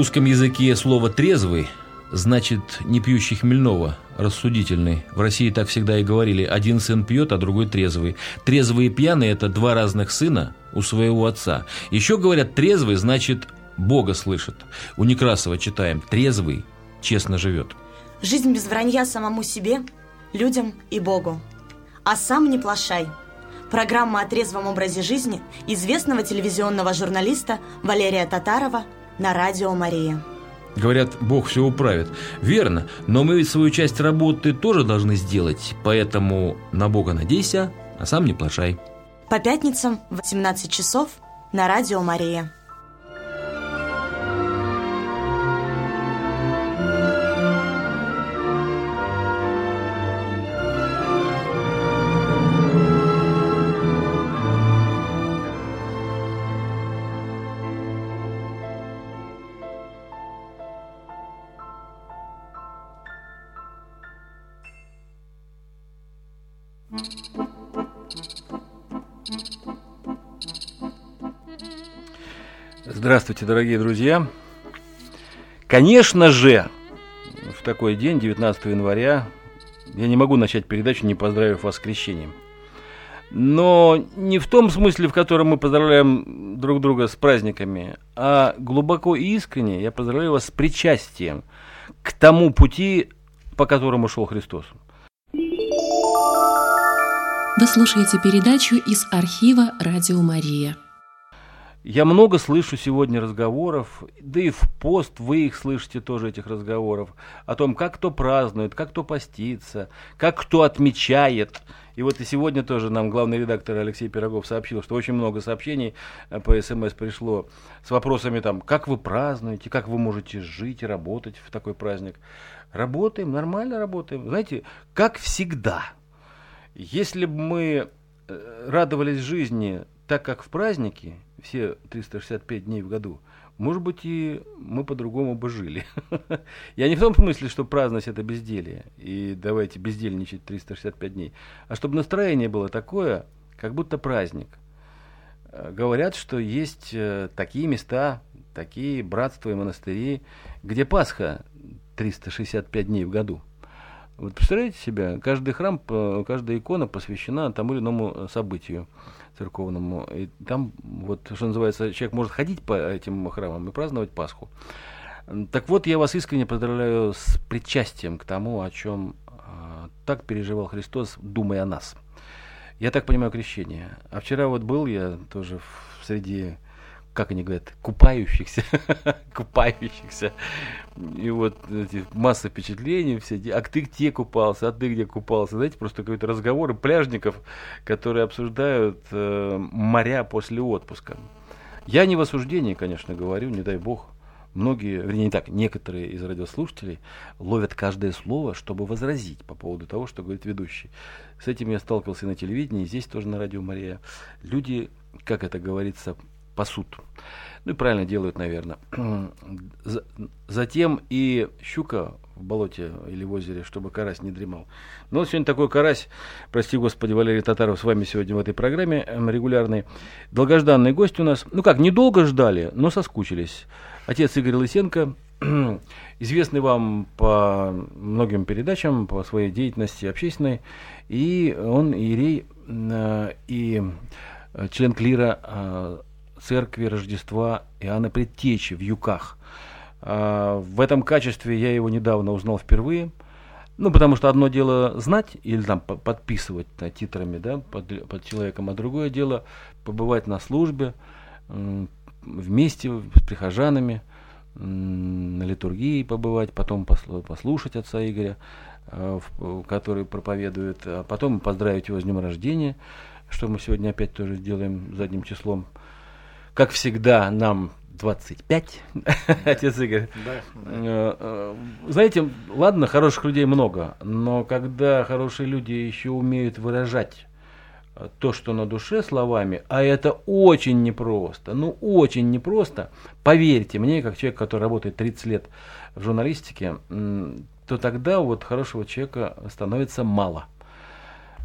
русском языке слово «трезвый» значит не пьющий хмельного, рассудительный. В России так всегда и говорили. Один сын пьет, а другой трезвый. Трезвый и пьяный – это два разных сына у своего отца. Еще говорят, трезвый значит Бога слышит. У Некрасова читаем «трезвый честно живет». Жизнь без вранья самому себе, людям и Богу. А сам не плашай. Программа о трезвом образе жизни известного телевизионного журналиста Валерия Татарова на радио «Мария». Говорят, Бог все управит. Верно, но мы ведь свою часть работы тоже должны сделать, поэтому на Бога надейся, а сам не плашай. По пятницам в 17 часов на радио «Мария». Здравствуйте, дорогие друзья. Конечно же, в такой день, 19 января, я не могу начать передачу, не поздравив вас с крещением. Но не в том смысле, в котором мы поздравляем друг друга с праздниками, а глубоко и искренне я поздравляю вас с причастием к тому пути, по которому шел Христос. Вы слушаете передачу из архива «Радио Мария». Я много слышу сегодня разговоров, да и в пост вы их слышите тоже, этих разговоров, о том, как кто празднует, как кто постится, как кто отмечает. И вот и сегодня тоже нам главный редактор Алексей Пирогов сообщил, что очень много сообщений э, по СМС пришло с вопросами там, как вы празднуете, как вы можете жить и работать в такой праздник. Работаем, нормально работаем. Знаете, как всегда, если бы мы э, радовались жизни так, как в праздники – все 365 дней в году, может быть, и мы по-другому бы жили. Я не в том смысле, что праздность это безделье, и давайте бездельничать 365 дней, а чтобы настроение было такое, как будто праздник. Э, говорят, что есть э, такие места, такие братства и монастыри, где Пасха 365 дней в году. Вот представляете себя, каждый храм, каждая икона посвящена тому или иному событию церковному. И там, вот, что называется, человек может ходить по этим храмам и праздновать Пасху. Так вот, я вас искренне поздравляю с причастием к тому, о чем э, так переживал Христос, думая о нас. Я так понимаю крещение. А вчера вот был я тоже в, среди как они говорят, купающихся, купающихся. И вот эти, масса впечатлений, все эти, а ты где купался, а ты где купался. Знаете, просто какие-то разговоры пляжников, которые обсуждают э, моря после отпуска. Я не в осуждении, конечно, говорю, не дай бог. Многие, вернее, не так, некоторые из радиослушателей ловят каждое слово, чтобы возразить по поводу того, что говорит ведущий. С этим я сталкивался на телевидении, здесь тоже на радио Мария. Люди, как это говорится, пасут. Ну и правильно делают, наверное. Затем и щука в болоте или в озере, чтобы карась не дремал. Но вот сегодня такой карась, прости господи, Валерий Татаров с вами сегодня в этой программе эм, регулярный. Долгожданный гость у нас. Ну как, недолго ждали, но соскучились. Отец Игорь Лысенко, известный вам по многим передачам, по своей деятельности общественной. И он иерей э, и член клира э, церкви Рождества Иоанна Предтечи в Юках. А, в этом качестве я его недавно узнал впервые. Ну, потому что одно дело знать или там подписывать титрами да, под, под человеком, а другое дело побывать на службе вместе с прихожанами, на литургии побывать, потом послушать отца Игоря, а, который проповедует, а потом поздравить его с днем рождения, что мы сегодня опять тоже сделаем задним числом как всегда, нам 25, отец Игорь. Э, э, знаете, ладно, хороших людей много, но когда хорошие люди еще умеют выражать то, что на душе словами, а это очень непросто, ну очень непросто, поверьте мне, как человек, который работает 30 лет в журналистике, то тогда вот хорошего человека становится мало.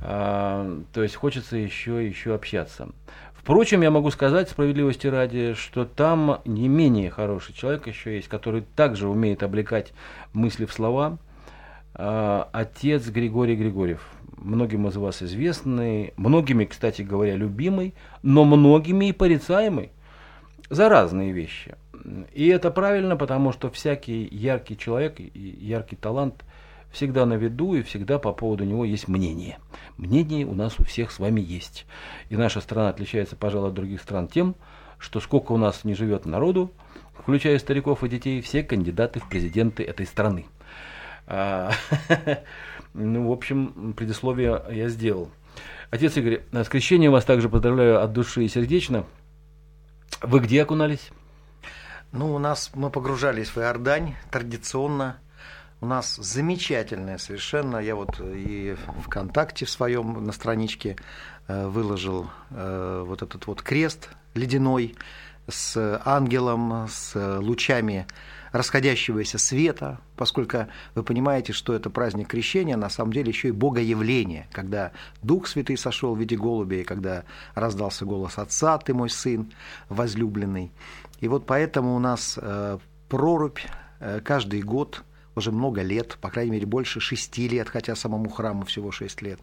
А, то есть хочется еще, еще общаться Впрочем, я могу сказать, справедливости ради, что там не менее хороший человек еще есть, который также умеет облекать мысли в слова. А, отец Григорий Григорьев. Многим из вас известный, многими, кстати говоря, любимый, но многими и порицаемый за разные вещи. И это правильно, потому что всякий яркий человек яркий талант всегда на виду и всегда по поводу него есть мнение. Мнение у нас у всех с вами есть. И наша страна отличается, пожалуй, от других стран тем, что сколько у нас не живет народу, включая стариков и детей, все кандидаты в президенты этой страны. А, ну, в общем, предисловие я сделал. Отец Игорь, с крещением вас также поздравляю от души и сердечно. Вы где окунались? Ну, у нас мы погружались в Иордань традиционно. У нас замечательная совершенно. Я вот и ВКонтакте в своем на страничке э, выложил э, вот этот вот крест ледяной с ангелом, с лучами расходящегося света, поскольку вы понимаете, что это праздник крещения, на самом деле еще и богоявление, когда Дух Святый сошел в виде голубя, и когда раздался голос Отца, ты мой сын возлюбленный. И вот поэтому у нас э, прорубь каждый год, уже много лет, по крайней мере, больше шести лет, хотя самому храму всего шесть лет.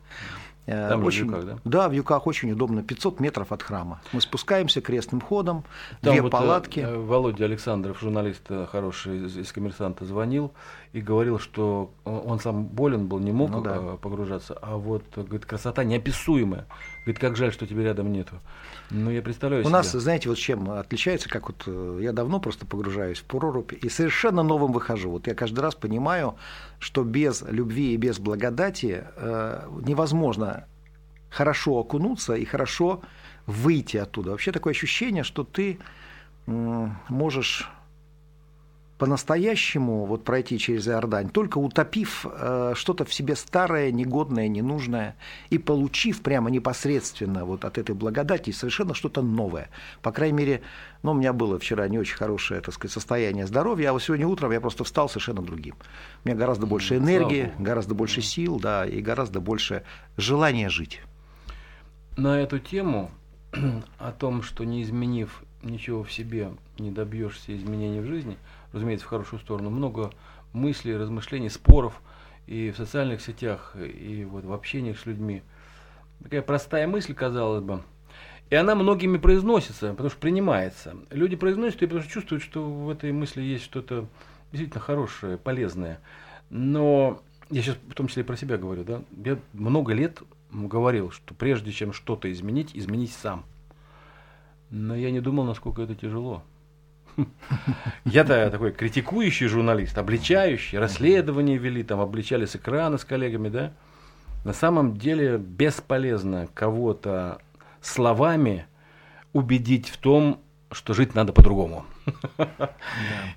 Э, Там очень, в Юках, да? Да, в Юках очень удобно, 500 метров от храма. Мы спускаемся крестным ходом, Там две вот палатки. Володя Александров, журналист хороший из, из «Коммерсанта», звонил и говорил, что он сам болен был, не мог ну, да. погружаться, а вот, говорит, красота неописуемая. Говорит, как жаль, что тебя рядом нету. Ну, я представляю У себя. нас, знаете, вот чем отличается, как вот э, я давно просто погружаюсь в прорубь и совершенно новым выхожу. Вот я каждый раз понимаю, что без любви и без благодати э, невозможно хорошо окунуться и хорошо выйти оттуда. Вообще такое ощущение, что ты э, можешь по-настоящему вот пройти через Иордань, только утопив э, что-то в себе старое, негодное, ненужное, и получив прямо непосредственно вот от этой благодати совершенно что-то новое. По крайней мере, ну, у меня было вчера не очень хорошее, так сказать, состояние здоровья, а вот сегодня утром я просто встал совершенно другим. У меня гораздо больше энергии, гораздо больше сил, да, и гораздо больше желания жить. На эту тему о том, что не изменив ничего в себе, не добьешься изменений в жизни – разумеется, в хорошую сторону, много мыслей, размышлений, споров и в социальных сетях, и вот в общении с людьми. Такая простая мысль, казалось бы, и она многими произносится, потому что принимается. Люди произносят ее, потому что чувствуют, что в этой мысли есть что-то действительно хорошее, полезное. Но я сейчас в том числе и про себя говорю, да, я много лет говорил, что прежде чем что-то изменить, изменить сам. Но я не думал, насколько это тяжело. Я-то такой критикующий журналист, обличающий, расследования вели, там обличали с экрана с коллегами, да. На самом деле бесполезно кого-то словами убедить в том, что жить надо по-другому.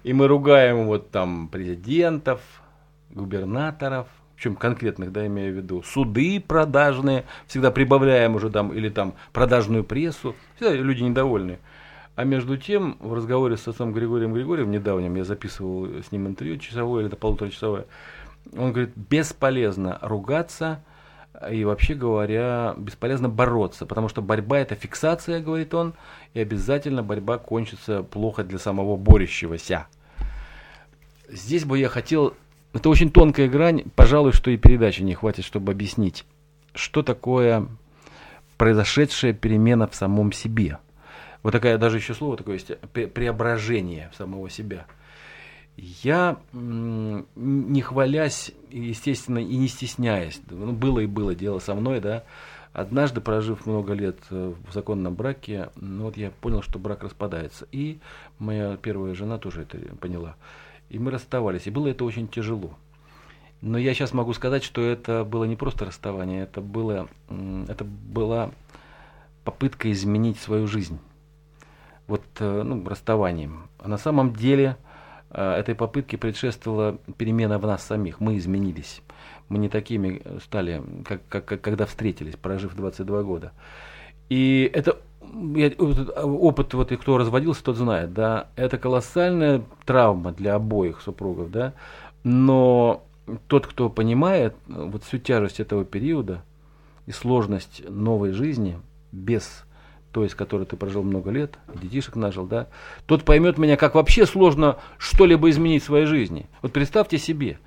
И мы ругаем вот там президентов, губернаторов, в чем конкретных, да, имею в виду, суды продажные, всегда прибавляем уже там, или там продажную прессу, всегда люди недовольны. А между тем, в разговоре с отцом Григорием Григорьевым недавним, я записывал с ним интервью часовое или это полуторачасовое, он говорит, бесполезно ругаться и вообще говоря, бесполезно бороться, потому что борьба это фиксация, говорит он, и обязательно борьба кончится плохо для самого борющегося. Здесь бы я хотел, это очень тонкая грань, пожалуй, что и передачи не хватит, чтобы объяснить, что такое произошедшая перемена в самом себе – вот такая даже еще слово такое есть, преображение самого себя. Я, не хвалясь, естественно, и не стесняясь, ну, было и было дело со мной, да, однажды, прожив много лет э, в законном браке, ну, вот я понял, что брак распадается. И моя первая жена тоже это поняла. И мы расставались, и было это очень тяжело. Но я сейчас могу сказать, что это было не просто расставание, это, было, это была попытка изменить свою жизнь вот, э, ну, расставанием. А на самом деле э, этой попытке предшествовала перемена в нас самих. Мы изменились. Мы не такими стали, как, как, когда встретились, прожив 22 года. И это я, опыт, вот и кто разводился, тот знает, да, это колоссальная травма для обоих супругов, да, но тот, кто понимает э, вот всю тяжесть этого периода и сложность новой жизни без той, с которой ты прожил много лет, детишек нажил, да, тот поймет меня, как вообще сложно что-либо изменить в своей жизни. Вот представьте себе,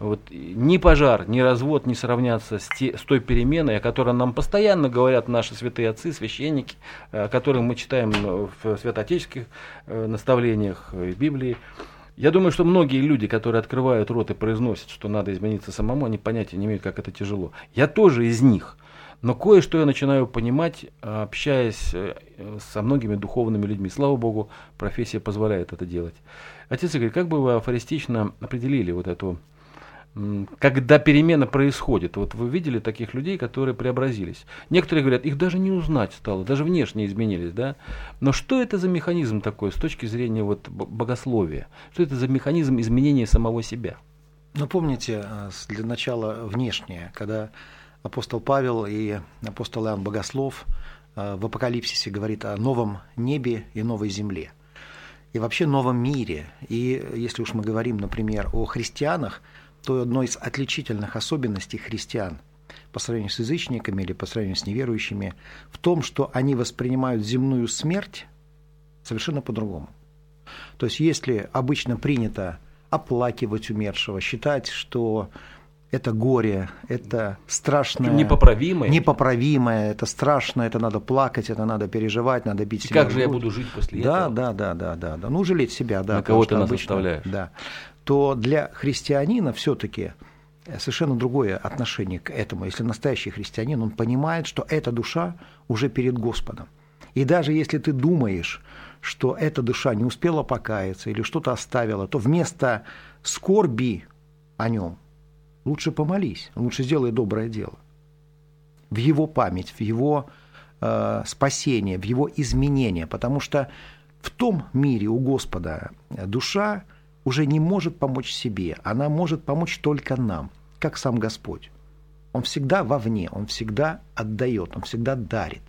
вот ни пожар, ни развод не сравнятся с, те, с той переменой, о которой нам постоянно говорят наши святые отцы, священники, о которых мы читаем в святоотеческих э, наставлениях Библии. Я думаю, что многие люди, которые открывают рот и произносят, что надо измениться самому, они понятия не имеют, как это тяжело. Я тоже из них. Но кое-что я начинаю понимать, общаясь э, со многими духовными людьми. Слава Богу, профессия позволяет это делать. Отец Игорь, как бы вы афористично определили вот эту когда перемена происходит. Вот вы видели таких людей, которые преобразились. Некоторые говорят, их даже не узнать стало, даже внешне изменились, да. Но что это за механизм такой с точки зрения вот богословия? Что это за механизм изменения самого себя? Ну, помните, э, для начала внешнее, когда апостол Павел и апостол Иоанн Богослов э, в Апокалипсисе говорит о новом небе и новой земле. И вообще новом мире. И если уж мы говорим, например, о христианах – то одной из отличительных особенностей христиан по сравнению с язычниками или по сравнению с неверующими в том, что они воспринимают земную смерть совершенно по-другому. То есть если обычно принято оплакивать умершего, считать, что это горе, это страшное. Непоправимое. Непоправимое, это страшно, это надо плакать, это надо переживать, надо бить И себя. Как же я буду жить после да, этого? Да, да, да, да, да. Ну, жалеть себя, да. На кого ты нас обычно, оставляешь. Да то для христианина все-таки совершенно другое отношение к этому. Если настоящий христианин, он понимает, что эта душа уже перед Господом. И даже если ты думаешь, что эта душа не успела покаяться или что-то оставила, то вместо скорби о нем лучше помолись, лучше сделай доброе дело. В его память, в его э, спасение, в его изменение. Потому что в том мире у Господа душа уже не может помочь себе, она может помочь только нам, как сам Господь. Он всегда вовне, он всегда отдает, он всегда дарит.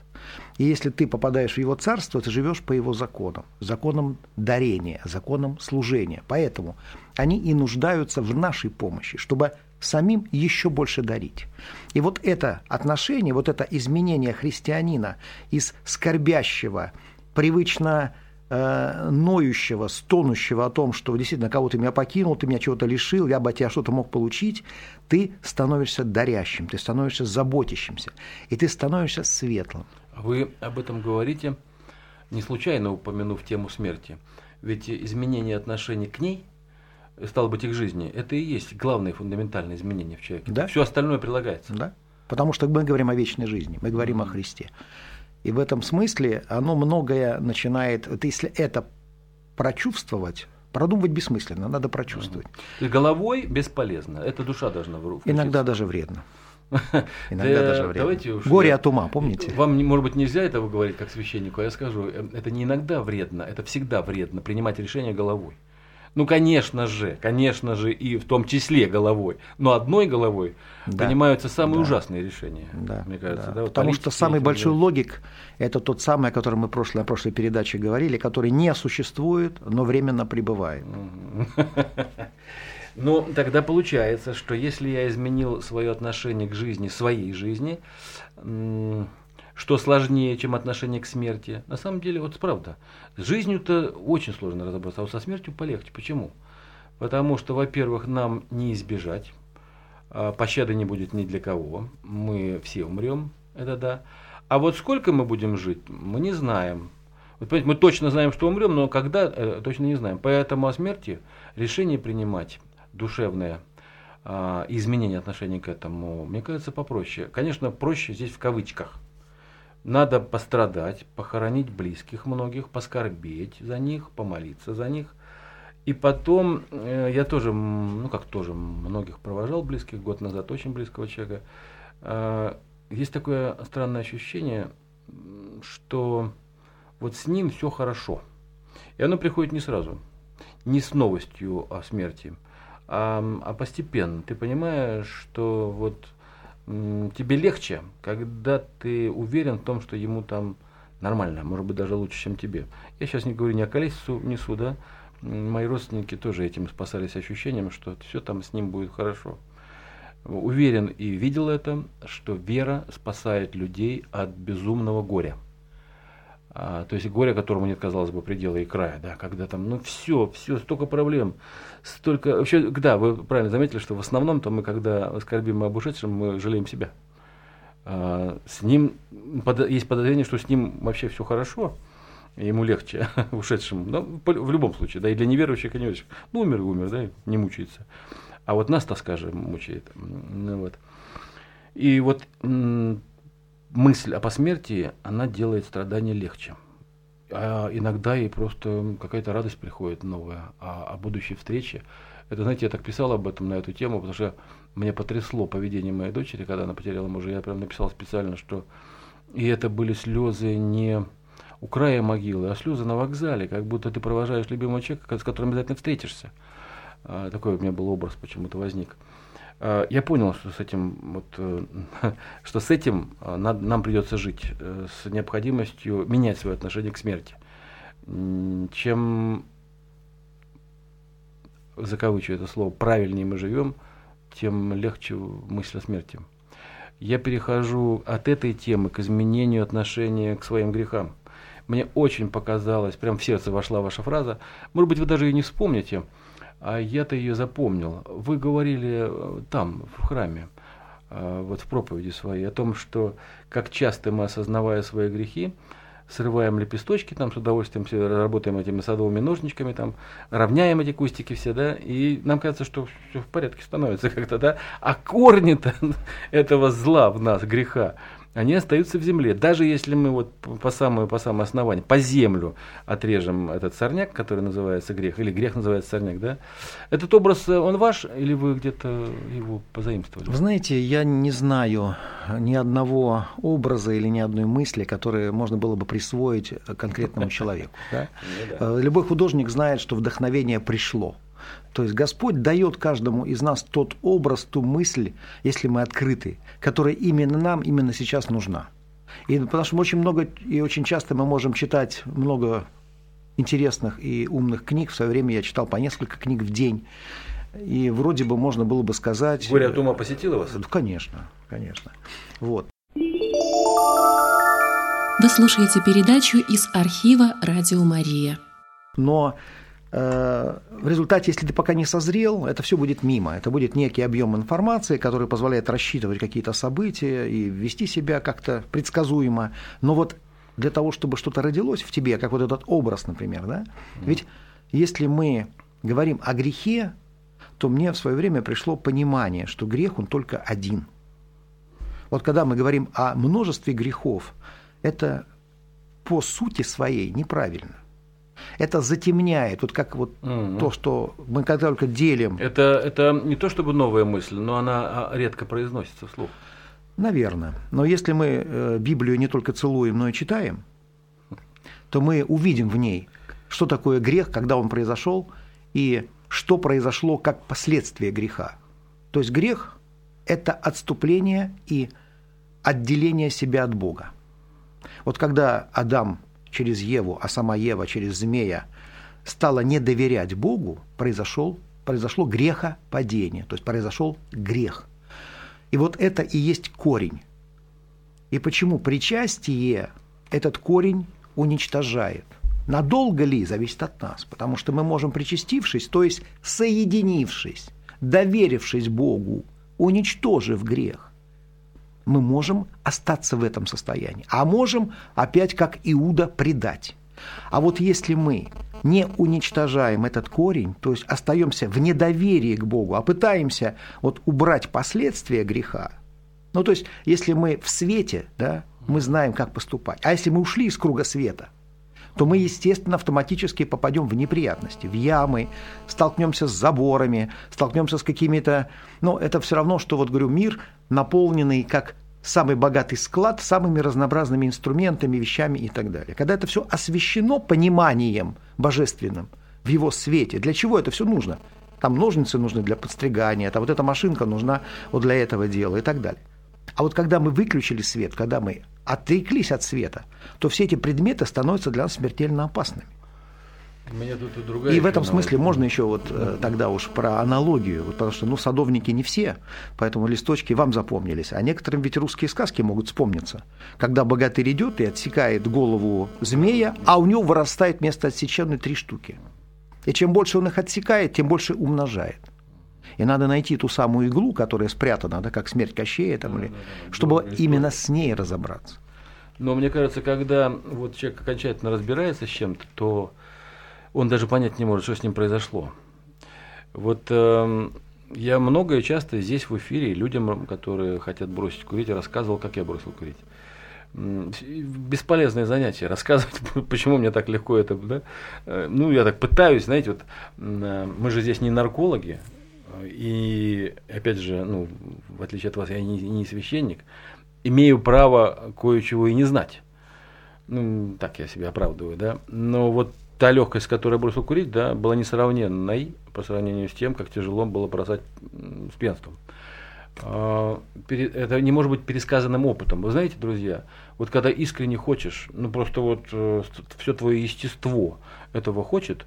И если ты попадаешь в его царство, ты живешь по его законам, законам дарения, законам служения. Поэтому они и нуждаются в нашей помощи, чтобы самим еще больше дарить. И вот это отношение, вот это изменение христианина из скорбящего, привычно э, ноющего, стонущего о том, что действительно кого ты меня покинул, ты меня чего-то лишил, я бы от тебя что-то мог получить, ты становишься дарящим, ты становишься заботящимся, и ты становишься светлым. Вы об этом говорите, не случайно упомянув тему смерти. Ведь изменение отношений к ней, стало быть, их жизни, это и есть главное фундаментальное изменение в человеке. Да? Все остальное прилагается. Да. Потому что мы говорим о вечной жизни, мы говорим mm-hmm. о Христе. И в этом смысле оно многое начинает, вот если это прочувствовать, продумывать бессмысленно, надо прочувствовать. Есть головой бесполезно, это душа должна включиться. Иногда даже вредно. Иногда даже вредно. Давайте уж Горе я, от ума, помните? Вам, может быть, нельзя этого говорить как священнику, а я скажу, э, это не иногда вредно, это всегда вредно принимать решение головой. Ну, конечно же, конечно же, и в том числе головой. Но одной головой да. принимаются самые да. ужасные решения, да. мне кажется. Да. Да? Вот Потому что самый большой да. логик – это тот самый, о котором мы прошлой, на прошлой передаче говорили, который не существует, но временно пребывает. Ну, тогда получается, что если я изменил свое отношение к жизни, своей жизни, что сложнее, чем отношение к смерти. На самом деле, вот правда, с жизнью-то очень сложно разобраться, а вот со смертью полегче. Почему? Потому что, во-первых, нам не избежать, а пощады не будет ни для кого, мы все умрем, это да. А вот сколько мы будем жить, мы не знаем. Вот, мы точно знаем, что умрем, но когда, э, точно не знаем. Поэтому о смерти решение принимать душевное, э, изменение отношения к этому, мне кажется, попроще. Конечно, проще здесь в кавычках. Надо пострадать, похоронить близких многих, поскорбеть за них, помолиться за них. И потом э, я тоже, ну как тоже, многих провожал близких, год назад очень близкого человека. Э, есть такое странное ощущение, что вот с ним все хорошо. И оно приходит не сразу, не с новостью о смерти, а, а постепенно. Ты понимаешь, что вот тебе легче, когда ты уверен в том, что ему там нормально, может быть, даже лучше, чем тебе. Я сейчас не говорю ни о количестве несу, да, мои родственники тоже этим спасались ощущением, что все там с ним будет хорошо. Уверен и видел это, что вера спасает людей от безумного горя. А, то есть горе, которому нет, казалось бы, предела и края, да, когда там, ну все, все, столько проблем, столько, вообще, да, вы правильно заметили, что в основном-то мы, когда скорбим об ушедшем, мы жалеем себя. А, с ним, под, есть подозрение, что с ним вообще все хорошо, ему легче ушедшему, но в любом случае, да, и для неверующих, и неверующих, ну, умер умер, да, не мучается. А вот нас тоска же мучает. Ну, вот. И вот мысль о посмертии, она делает страдания легче. А иногда и просто какая-то радость приходит новая о, о будущей встрече. Это, знаете, я так писал об этом на эту тему, потому что меня потрясло поведение моей дочери, когда она потеряла мужа. Я прям написал специально, что и это были слезы не у края могилы, а слезы на вокзале, как будто ты провожаешь любимого человека, с которым обязательно встретишься. А, такой у меня был образ почему-то возник. А, я понял, что с этим, вот, э, что с этим а, нам придется жить, э, с необходимостью менять свое отношение к смерти. Чем, закавычу это слово, правильнее мы живем, тем легче мысль о смерти. Я перехожу от этой темы к изменению отношения к своим грехам. Мне очень показалось, прям в сердце вошла ваша фраза, может быть, вы даже ее не вспомните, а я-то ее запомнил. Вы говорили э, там, в храме, э, вот в проповеди своей, о том, что как часто мы, осознавая свои грехи, срываем лепесточки, там с удовольствием все работаем этими садовыми ножничками, там равняем эти кустики все, да, и нам кажется, что все в порядке становится как-то, да, а корни-то этого зла в нас, греха, они остаются в земле. Даже если мы вот по самому, по самому основанию, по землю отрежем этот сорняк, который называется грех, или грех называется сорняк, да? Этот образ, э, он ваш, или вы где-то его позаимствовали? Вы знаете, я не знаю ни одного образа или ни одной мысли, которые можно было бы присвоить конкретному человеку. Ну э, любой художник знает, что вдохновение пришло. То есть Господь дает каждому из нас тот образ, ту мысль, если мы открыты, которая именно нам именно сейчас нужна. И потому что очень много и очень часто мы можем читать много интересных и умных книг. В свое время я читал по несколько книг в день. И вроде бы можно было бы сказать... Горе от ума посетило вас? Конечно, конечно. Вот. Вы слушаете передачу из архива «Радио Мария». Но в результате, если ты пока не созрел, это все будет мимо. Это будет некий объем информации, который позволяет рассчитывать какие-то события и вести себя как-то предсказуемо. Но вот для того, чтобы что-то родилось в тебе, как вот этот образ, например, да? Ведь если мы говорим о грехе, то мне в свое время пришло понимание, что грех он только один. Вот когда мы говорим о множестве грехов, это по сути своей неправильно это затемняет, вот как вот угу. то, что мы когда только делим. Это, это не то чтобы новая мысль, но она а, редко произносится вслух. Наверное. Но если мы э, Библию не только целуем, но и читаем, то мы увидим в ней, что такое грех, когда он произошел, и что произошло как последствие греха. То есть грех – это отступление и отделение себя от Бога. Вот когда Адам через Еву, а сама Ева через змея стала не доверять Богу, произошел, произошло грехопадение, то есть произошел грех. И вот это и есть корень. И почему причастие этот корень уничтожает? Надолго ли, зависит от нас, потому что мы можем, причастившись, то есть соединившись, доверившись Богу, уничтожив грех, мы можем остаться в этом состоянии, а можем опять как Иуда предать. А вот если мы не уничтожаем этот корень, то есть остаемся в недоверии к Богу, а пытаемся вот убрать последствия греха, ну то есть если мы в свете, да, мы знаем, как поступать, а если мы ушли из круга света, то мы, естественно, автоматически попадем в неприятности, в ямы, столкнемся с заборами, столкнемся с какими-то... Но это все равно, что, вот говорю, мир, наполненный как самый богатый склад самыми разнообразными инструментами, вещами и так далее. Когда это все освещено пониманием божественным в его свете, для чего это все нужно? Там ножницы нужны для подстригания, там вот эта машинка нужна вот для этого дела и так далее. А вот когда мы выключили свет, когда мы отреклись от света, то все эти предметы становятся для нас смертельно опасными. И в этом смысле можно еще вот э, тогда уж про аналогию, вот потому что ну садовники не все, поэтому листочки вам запомнились, а некоторым ведь русские сказки могут вспомниться, когда богатырь идет и отсекает голову змея, а у него вырастает вместо отсеченной три штуки. И чем больше он их отсекает, тем больше умножает. И надо найти ту самую иглу, которая спрятана, да, как смерть Кощея, там, или, чтобы Добрая именно с ней разобраться. Но мне кажется, когда вот человек окончательно разбирается с чем-то, то он даже понять не может, что с ним произошло. Вот эм, я и часто здесь в эфире людям, которые хотят бросить курить, рассказывал, как я бросил курить. Бесполезное занятие, рассказывать, почему мне так легко это, да? Э, Ну, я так пытаюсь, знаете, вот э, мы же здесь не наркологи, э, и, опять же, ну, в отличие от вас, я не, не священник, имею право кое-чего и не знать. Ну, так я себя оправдываю, да. Но вот та легкость, с которой я бросил курить, да, была несравненной по сравнению с тем, как тяжело было бросать с пьянством. А, Это не может быть пересказанным опытом. Вы знаете, друзья, вот когда искренне хочешь, ну просто вот все твое естество этого хочет,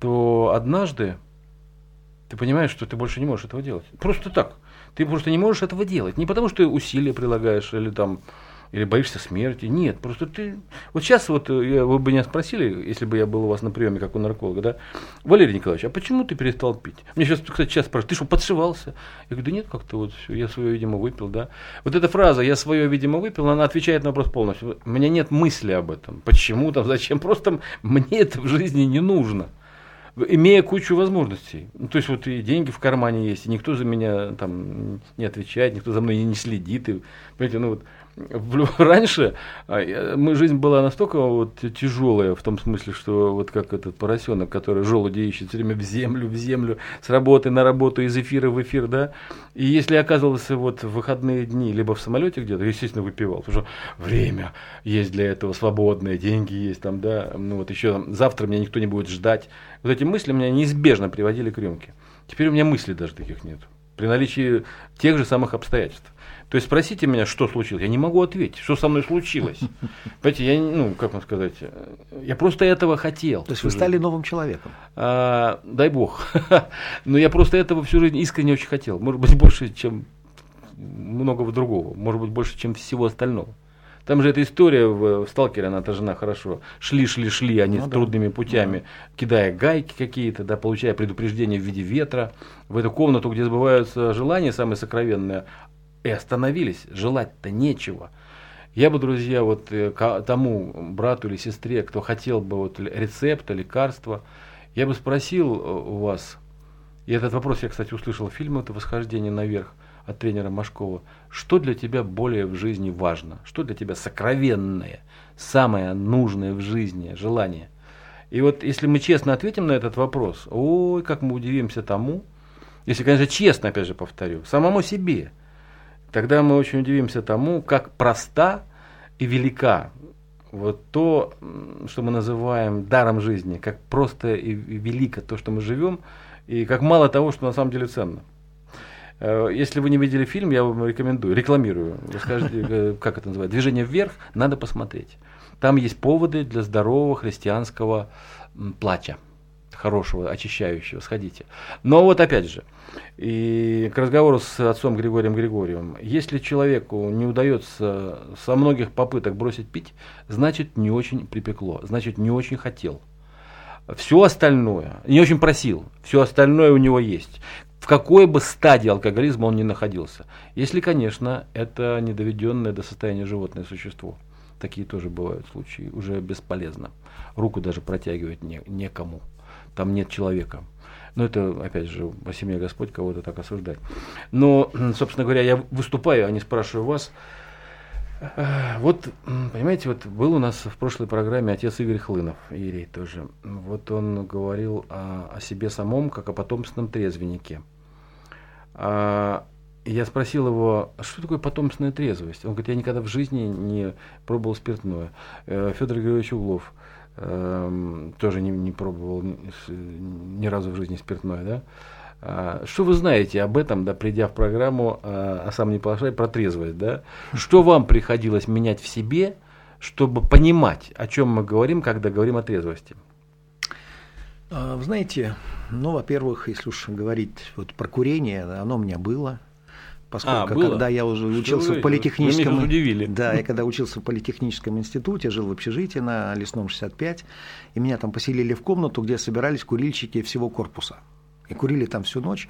то однажды ты понимаешь, что ты больше не можешь этого делать. Просто так. Ты просто не можешь этого делать. Не потому, что ты усилия прилагаешь или там или боишься смерти. Нет, просто ты... Вот сейчас вот э, я- вы бы меня спросили, если бы я был у вас на приеме, как у нарколога, да, Валерий Николаевич, а почему ты перестал пить? Мне сейчас, кстати, сейчас спрашивают, ты что, подшивался? Я говорю, да нет, как-то вот все, я свое, видимо, выпил, да. Вот эта фраза «я свое, видимо, выпил», она отвечает на вопрос полностью. У меня нет мысли об этом. Почему там, зачем? Просто мне это в жизни не нужно имея кучу возможностей. Ну, то есть вот и деньги в кармане есть, и никто за меня там не отвечает, никто за мной не следит. И, понимаете, ну вот раньше а, мы, жизнь была настолько вот тяжелая, в том смысле, что вот как этот поросенок, который желуди ищет все время в землю, в землю, с работы на работу, из эфира в эфир, да. И если оказывался вот в выходные дни, либо в самолете где-то, естественно, выпивал, потому что время есть для этого свободное, деньги есть там, да, ну вот еще завтра меня никто не будет ждать. Вот эти мысли меня неизбежно приводили к рюмке. Теперь у меня мыслей даже таких нет. При наличии тех же самых обстоятельств. То есть спросите меня, что случилось, я не могу ответить, что со мной случилось. Понимаете, я, ну, как вам сказать, я просто этого хотел. То есть вы стали новым человеком. А, дай бог. Но я просто этого всю жизнь искренне очень хотел. Может быть, больше, чем многого другого. Может быть, больше, чем всего остального. Там же эта история в, в «Сталкере», она отражена хорошо. Шли, шли, шли они Ну с да. трудными путями, кидая гайки какие-то, да, получая предупреждение в виде ветра в эту комнату, где сбываются желания самые сокровенные, и остановились. Желать-то нечего. Я бы, друзья, вот э, тому брату или сестре, кто хотел бы вот рецепта, лекарства, я бы спросил э, у вас, и этот вопрос я, кстати, услышал в фильме «Это восхождение наверх» от тренера Машкова. Что для тебя более в жизни важно? Что для тебя сокровенное, самое нужное в жизни желание? И вот если мы честно ответим на этот вопрос, ой, как мы удивимся тому, если, конечно, честно, опять же повторю, самому себе, тогда мы очень удивимся тому, как проста и велика вот то, что мы называем даром жизни, как просто и велико то, что мы живем, и как мало того, что на самом деле ценно. Э, Если вы не видели фильм, я вам рекомендую, рекламирую. Вы скажете, э, как это называется, движение вверх, надо посмотреть. Там есть поводы для здорового христианского плача, хорошего, очищающего, сходите. Но вот опять же, и к разговору с отцом Григорием Григорьевым, если человеку не удается со многих попыток бросить пить, значит не очень припекло, значит не очень хотел. Все остальное, не очень просил, все остальное у него есть. В какой бы стадии алкоголизма он ни находился. Если, конечно, это не доведенное до состояния животное существо. Такие тоже бывают случаи, уже бесполезно. Руку даже протягивать не, некому. Там нет человека. Но это, опять же, во семье Господь кого-то так осуждать. Но, собственно говоря, я выступаю, а не спрашиваю вас. Э, Вот, понимаете, вот был у нас в прошлой программе отец Игорь Хлынов, Иерей тоже. Вот он говорил о, о себе самом, как о потомственном трезвеннике. А, я спросил его, «А что такое потомственная трезвость? Он говорит, я никогда в жизни не пробовал спиртное. Э, Федор Григорьевич Углов тоже не, не пробовал ни разу в жизни спиртное, да? А, Что вы знаете об этом, да, придя в программу, а а сам не плашай, про трезвость, да? Что вам приходилось менять в себе, чтобы понимать, о чем мы говорим, когда говорим о трезвости? А, вы знаете, ну, во-первых, если уж говорить вот про курение, оно у меня было. Поскольку А, было? когда я уже Что учился вы- в политехническом... вы удивили. Да, я когда учился в политехническом институте, жил в общежитии на Лесном 65, и меня там поселили в комнату, где собирались курильщики всего корпуса. И курили там всю ночь,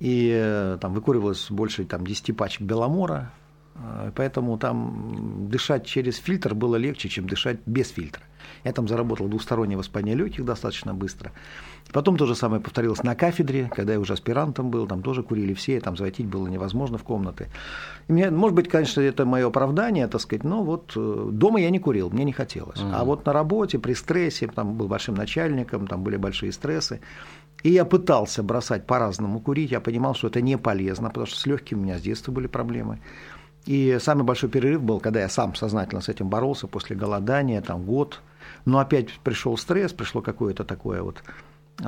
и э, там выкуривалось больше там, 10 пачек беломора, э, поэтому там дышать через фильтр было легче, чем дышать без фильтра. Я там заработал двустороннее воспаление легких достаточно быстро. Потом то же самое повторилось на кафедре, когда я уже аспирантом был, там тоже курили все, там зайти было невозможно в комнаты. И мне, может быть, конечно, это мое оправдание, так сказать, но вот э, дома я не курил, мне не хотелось. А вот на работе, при стрессе, там был большим начальником, там были большие стрессы, и я пытался бросать по-разному курить, я понимал, что это не полезно, потому что с легкими у меня с детства были проблемы. И самый большой перерыв был, когда я сам сознательно с этим боролся после голодания, там год. Но опять пришел стресс, пришло какое-то такое вот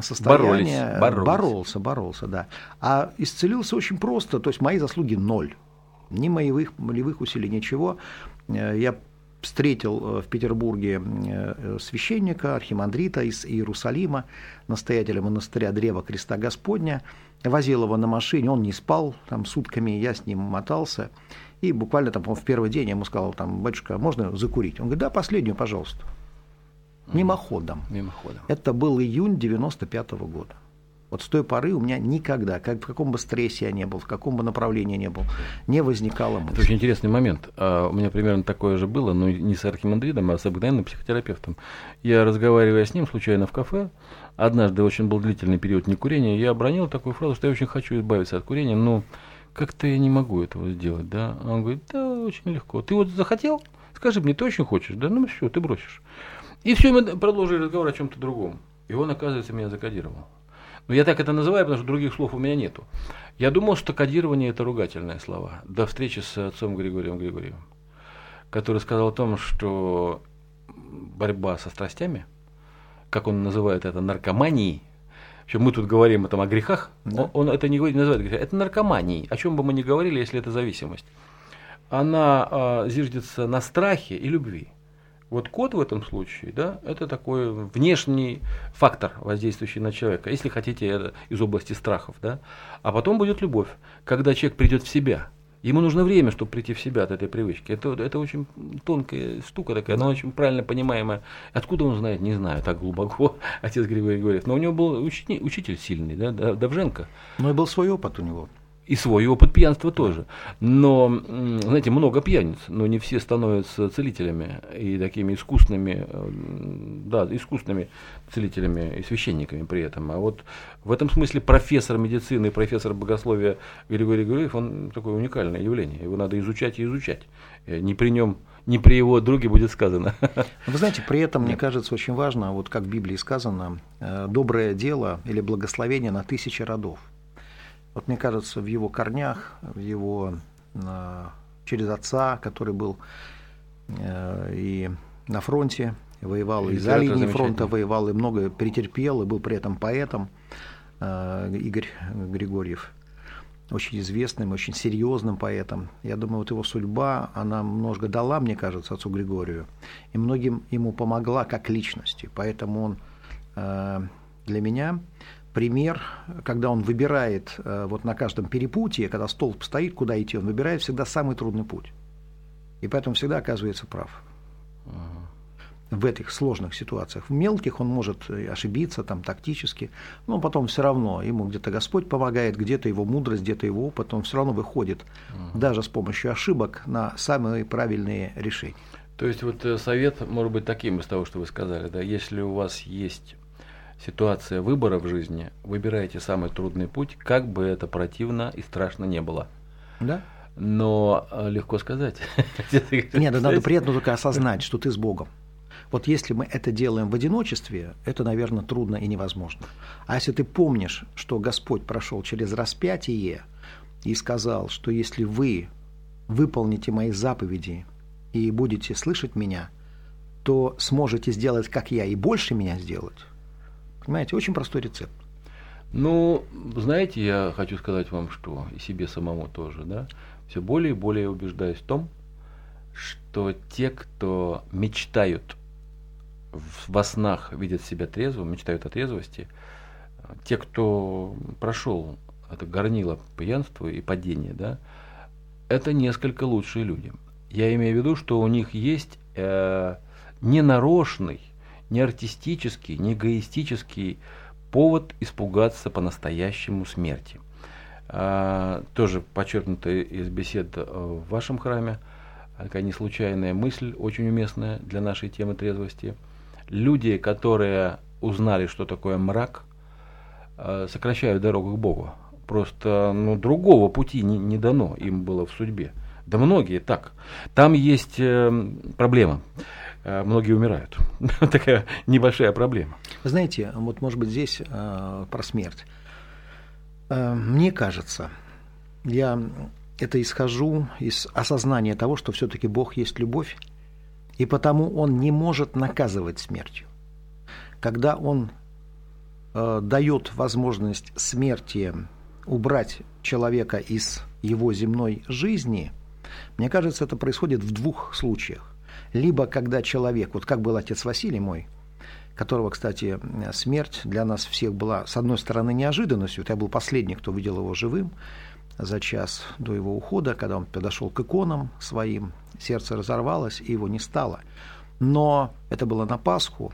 состояние. Боролись, боролись. Боролся, боролся, да. А исцелился очень просто, то есть мои заслуги ноль. Ни моих волевых усилий, ничего. Э, Я встретил э, в Петербурге э, священника, архимандрита из Иерусалима, настоятеля монастыря Древа Креста Господня, возил его на машине, он не спал там сутками, я с ним мотался, и буквально там, в первый день я ему сказал, там, батюшка, можно закурить? Он говорит, да, последнюю, пожалуйста. Мимоходом. Мимоходом. Это был июнь 95 года. Вот с той поры у меня никогда, как, в каком бы стрессе я не был, в каком бы направлении не был, не возникало Это мысли. очень интересный момент. А, У меня примерно такое же было, но не с архимандритом, а с обыкновенным психотерапевтом. Я, разговаривая с ним случайно в кафе, однажды очень был длительный период некурения, я обронил такую фразу, что я очень хочу избавиться от курения, но как-то я не могу этого сделать, да. А Он говорит, да, очень легко. Ты вот захотел? Скажи мне, ты очень хочешь, да? Ну все, ты бросишь. И все, мы продолжили разговор о чем-то другом. И он, оказывается, меня закодировал. Но я так это называю, потому что других слов у меня нету. Я думал, что кодирование это ругательные слова. До встречи с отцом Григорием Григорьевым, который сказал о том, что борьба со страстями, как он называет это, наркоманией, причем мы тут говорим о, там, о грехах, Да. он, он это не говорит, не называет грехами, это наркоманией. О чем бы мы ни говорили, если это зависимость. Она а, зиждется на страхе и любви. Вот код в этом случае, да, это такой внешний фактор, воздействующий на человека, если хотите, это из области страхов, да. А потом будет любовь, когда человек придет в себя. Ему нужно время, чтобы прийти в себя от этой привычки. Это, это очень тонкая штука такая, она очень правильно понимаемая. Откуда он знает, не знаю, так глубоко, отец Григорий говорит. Но у него был учени- учитель сильный, да, Дав- Давженко. Но и был свой опыт у него. И свой опыт пьянства тоже. Но, знаете, много пьяниц, но не все становятся целителями и такими искусными, э, да, искусными целителями и священниками при этом. А вот в этом смысле профессор медицины и профессор богословия Григорий Григорьев, он такое уникальное явление. Его надо изучать и изучать. Э, Не при нем, не при его друге будет сказано. Вы знаете, при этом, мне кажется, очень важно, вот как в Библии сказано, э, доброе дело или благословение на тысячи родов. Вот мне кажется, в его корнях, в его э, через отца, который был э, и на фронте, воевал и за Литератор линией фронта, воевал и много перетерпел, и был при этом поэтом э, Игорь Григорьев очень известным, очень серьезным поэтом. Я думаю, вот его судьба, она много дала, мне кажется, отцу Григорию, и многим ему помогла как личности. Поэтому он э, для меня пример, когда он выбирает э, вот на каждом перепутье, когда столб стоит, куда идти, он выбирает всегда самый трудный путь. И поэтому всегда оказывается прав в этих сложных ситуациях. В мелких он может э, ошибиться там тактически, но потом все равно ему где-то Господь помогает, где-то его мудрость, где-то его опыт, он все равно выходит даже с помощью ошибок на самые правильные решения. То есть вот э, совет может быть таким из того, что вы сказали, да, если у вас есть ситуация выбора в жизни, выбирайте самый трудный путь, как бы это противно и страшно не было. Да? Но э, легко сказать. Нет, да надо приятно только осознать, что ты с Богом. Вот если мы это делаем в одиночестве, это, наверное, трудно и невозможно. А если ты помнишь, что Господь прошел через распятие и сказал, что если вы выполните мои заповеди и будете слышать меня, то сможете сделать, как я, и больше меня сделать. Понимаете, очень простой рецепт. Ну, знаете, я хочу сказать вам, что и себе самому тоже, да, все более и более убеждаюсь в том, что те, кто мечтают во снах видят себя трезвым, мечтают о трезвости, те, кто прошел это горнило пьянства и падения, да, это несколько лучшие люди. Я имею в виду, что у них есть э, не нарочный, не артистический, не эгоистический повод испугаться по-настоящему смерти. А, тоже подчеркнуто из бесед э, в вашем храме, такая не случайная мысль, очень уместная для нашей темы трезвости. Люди, которые узнали, что такое мрак, э, сокращают дорогу к Богу. Просто ну, другого пути не, не дано им было в судьбе. Да многие так. Там есть э, проблема. Э, многие умирают. Такая небольшая проблема. Вы знаете, вот может быть здесь э, про смерть. Э, мне кажется, я это исхожу из осознания того, что все-таки Бог есть любовь, и потому Он не может наказывать смертью. Когда Он э, дает возможность смерти убрать человека из его земной жизни, мне кажется, это происходит в двух случаях либо когда человек, вот как был отец Василий мой, которого, кстати, смерть для нас всех была, с одной стороны, неожиданностью, вот я был последний, кто видел его живым, за час до его ухода, когда он подошел к иконам своим, сердце разорвалось, и его не стало. Но это было на Пасху,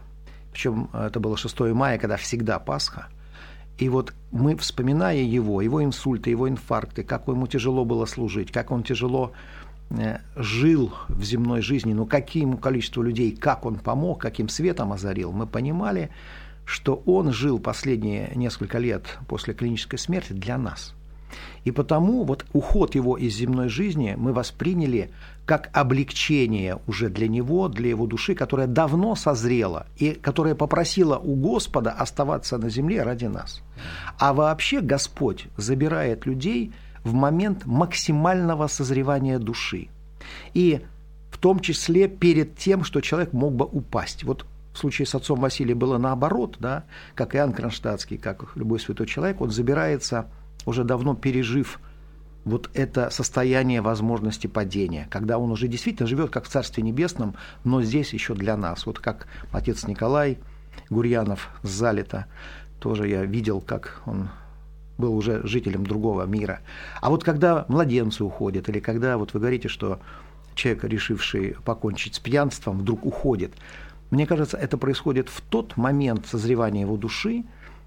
причем это было 6 мая, когда всегда Пасха. И вот мы, вспоминая его, его инсульты, его инфаркты, как ему тяжело было служить, как он тяжело Э, жил в земной жизни, но каким количеству людей, как он помог, каким светом озарил, мы понимали, что он жил последние несколько лет после клинической смерти для нас. И потому вот уход его из земной жизни мы восприняли как облегчение уже для него, для его души, которая давно созрела и которая попросила у Господа оставаться на земле ради нас. А вообще Господь забирает людей – в момент максимального созревания души. И в том числе перед тем, что человек мог бы упасть. Вот в случае с отцом Василием было наоборот, да, как Иоанн Кронштадтский, как любой святой человек, он забирается, уже давно пережив вот это состояние возможности падения, когда он уже действительно живет как в Царстве Небесном, но здесь еще для нас. Вот как отец Николай Гурьянов с тоже я видел, как он был уже жителем другого мира. А вот когда младенцы уходят, или когда вот вы говорите, что человек, решивший покончить с пьянством, вдруг уходит, мне кажется, это происходит в тот момент созревания его души,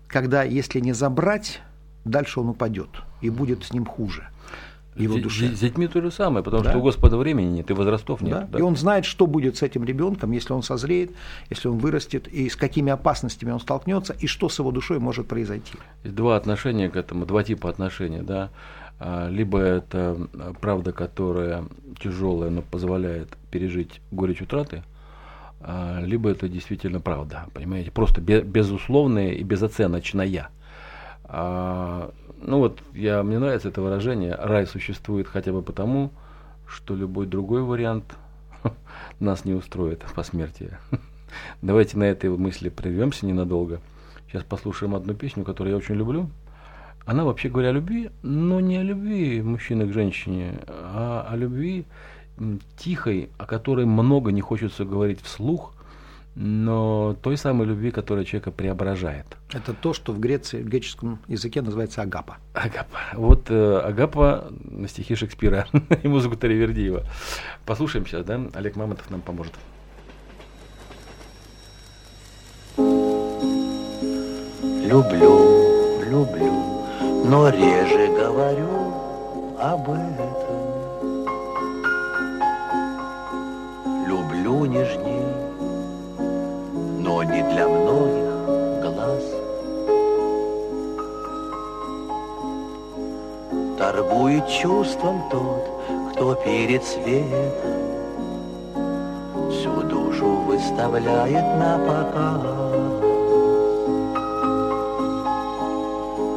когда, если не забрать, дальше он упадет и будет с ним хуже его душе. С детьми то же самое, потому да. что у Господа времени нет и возрастов нет. Да. Да. И он знает, что будет с этим ребенком, если он созреет, если он вырастет, и с какими опасностями он столкнется, и что с его душой может произойти. Есть два отношения к этому, два типа отношения, да. А, либо это правда, которая тяжелая, но позволяет пережить горечь утраты, а, либо это действительно правда, понимаете, просто безусловная и безоценочная. А, ну вот, я, мне нравится это выражение, рай существует хотя бы потому, что любой другой вариант нас не устроит по смерти. Давайте на этой мысли прервемся ненадолго. Сейчас послушаем одну песню, которую я очень люблю. Она вообще говоря о любви, но не о любви мужчины к женщине, а о любви тихой, о которой много не хочется говорить вслух, но той самой любви, которая человека преображает. Это то, что в Греции, в греческом языке называется агапа. Агапа. Вот э, агапа на стихи Шекспира и музыку Таривердиева. Послушаем сейчас, да? Олег Мамонтов нам поможет. Люблю, люблю, но реже говорю об этом. Люблю нежнее но не для многих глаз. Торгует чувством тот, кто перед светом Всю душу выставляет на показ.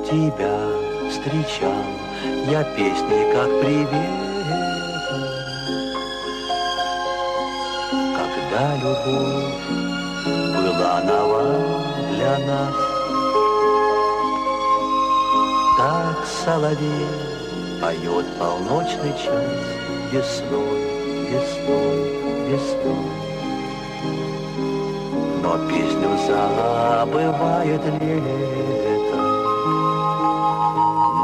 Тебя встречал я песни как привет, Когда любовь была нова для нас. Так соловей поет полночный час весной, весной, весной. Но песню забывает лето.